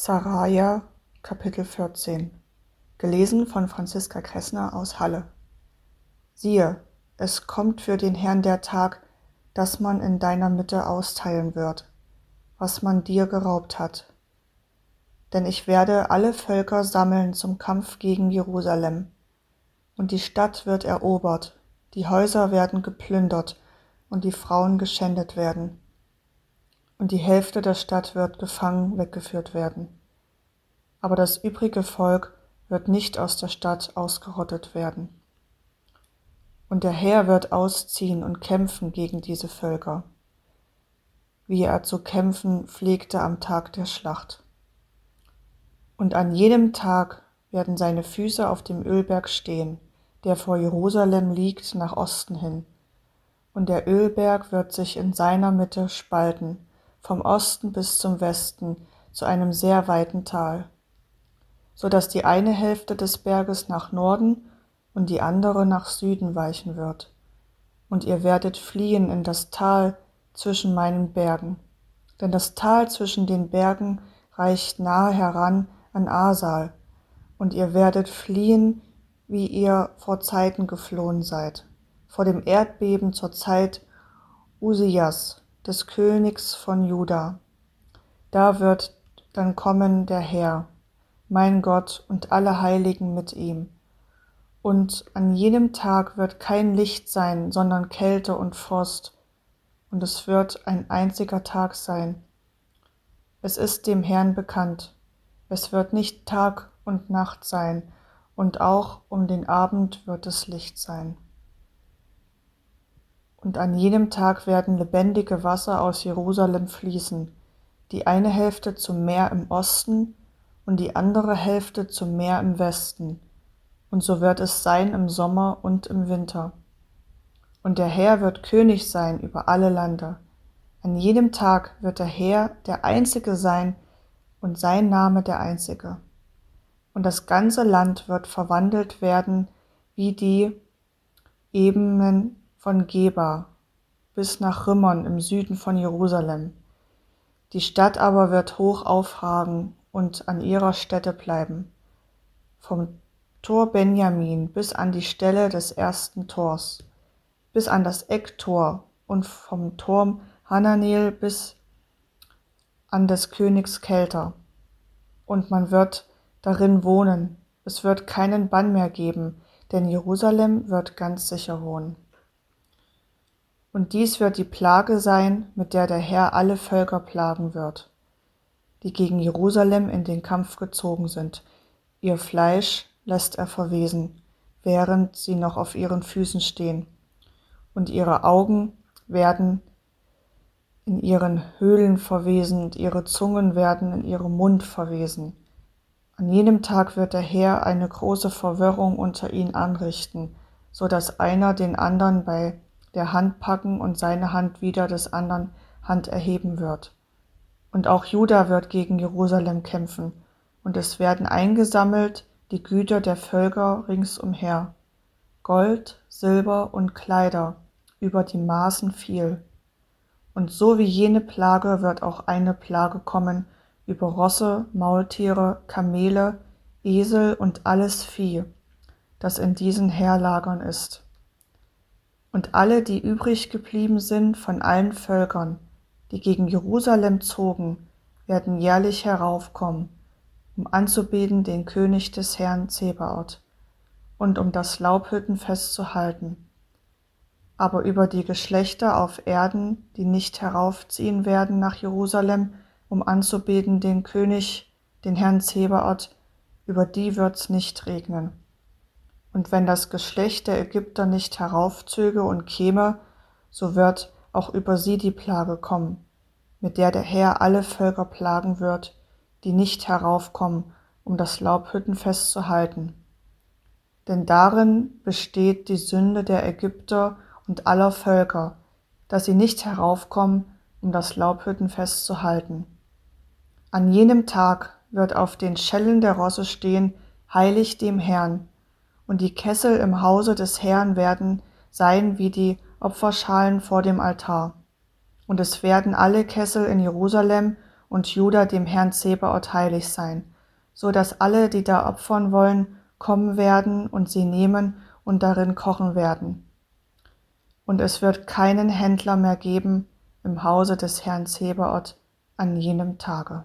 Saraja, Kapitel 14 Gelesen von Franziska Kressner aus Halle. Siehe, es kommt für den Herrn der Tag, dass man in deiner Mitte austeilen wird, was man dir geraubt hat. Denn ich werde alle Völker sammeln zum Kampf gegen Jerusalem, und die Stadt wird erobert, die Häuser werden geplündert und die Frauen geschändet werden und die Hälfte der Stadt wird gefangen weggeführt werden. Aber das übrige Volk wird nicht aus der Stadt ausgerottet werden. Und der Herr wird ausziehen und kämpfen gegen diese Völker, wie er zu kämpfen pflegte am Tag der Schlacht. Und an jedem Tag werden seine Füße auf dem Ölberg stehen, der vor Jerusalem liegt nach Osten hin. Und der Ölberg wird sich in seiner Mitte spalten, vom Osten bis zum Westen zu einem sehr weiten Tal, so dass die eine Hälfte des Berges nach Norden und die andere nach Süden weichen wird. Und ihr werdet fliehen in das Tal zwischen meinen Bergen, denn das Tal zwischen den Bergen reicht nahe heran an Asal, und ihr werdet fliehen, wie ihr vor Zeiten geflohen seid, vor dem Erdbeben zur Zeit Usias, des Königs von Juda. Da wird dann kommen der Herr, mein Gott und alle Heiligen mit ihm. Und an jenem Tag wird kein Licht sein, sondern Kälte und Frost, und es wird ein einziger Tag sein. Es ist dem Herrn bekannt. Es wird nicht Tag und Nacht sein, und auch um den Abend wird es Licht sein. Und an jenem Tag werden lebendige Wasser aus Jerusalem fließen, die eine Hälfte zum Meer im Osten und die andere Hälfte zum Meer im Westen. Und so wird es sein im Sommer und im Winter. Und der Herr wird König sein über alle Lande. An jedem Tag wird der Herr der Einzige sein und sein Name der Einzige. Und das ganze Land wird verwandelt werden wie die Ebenen von Geba bis nach Rimmon im Süden von Jerusalem. Die Stadt aber wird hoch aufragen und an ihrer Stätte bleiben, vom Tor Benjamin bis an die Stelle des ersten Tors, bis an das Ecktor und vom Turm Hananel bis an des Königs Kelter. Und man wird darin wohnen, es wird keinen Bann mehr geben, denn Jerusalem wird ganz sicher wohnen. Und dies wird die Plage sein, mit der der Herr alle Völker plagen wird, die gegen Jerusalem in den Kampf gezogen sind. Ihr Fleisch lässt er verwesen, während sie noch auf ihren Füßen stehen, und ihre Augen werden in ihren Höhlen verwesen, und ihre Zungen werden in ihrem Mund verwesen. An jenem Tag wird der Herr eine große Verwirrung unter ihnen anrichten, so dass einer den anderen bei der Hand packen und seine Hand wieder des anderen Hand erheben wird. Und auch Juda wird gegen Jerusalem kämpfen, und es werden eingesammelt die Güter der Völker ringsumher, Gold, Silber und Kleider über die Maßen viel. Und so wie jene Plage wird auch eine Plage kommen über Rosse, Maultiere, Kamele, Esel und alles Vieh, das in diesen Heerlagern ist und alle, die übrig geblieben sind von allen Völkern, die gegen Jerusalem zogen, werden jährlich heraufkommen, um anzubeten den König des Herrn Zebaoth und um das Laubhüttenfest zu halten. Aber über die Geschlechter auf Erden, die nicht heraufziehen werden nach Jerusalem, um anzubeten den König, den Herrn Zebaoth, über die wird's nicht regnen. Und wenn das Geschlecht der Ägypter nicht heraufzöge und käme, so wird auch über sie die Plage kommen, mit der der Herr alle Völker plagen wird, die nicht heraufkommen, um das Laubhüttenfest zu halten. Denn darin besteht die Sünde der Ägypter und aller Völker, dass sie nicht heraufkommen, um das Laubhüttenfest zu halten. An jenem Tag wird auf den Schellen der Rosse stehen, heilig dem Herrn, und die Kessel im Hause des Herrn werden sein wie die Opferschalen vor dem Altar. Und es werden alle Kessel in Jerusalem und Juda dem Herrn Zebaoth heilig sein, so dass alle, die da opfern wollen, kommen werden und sie nehmen und darin kochen werden. Und es wird keinen Händler mehr geben im Hause des Herrn Zebaoth an jenem Tage.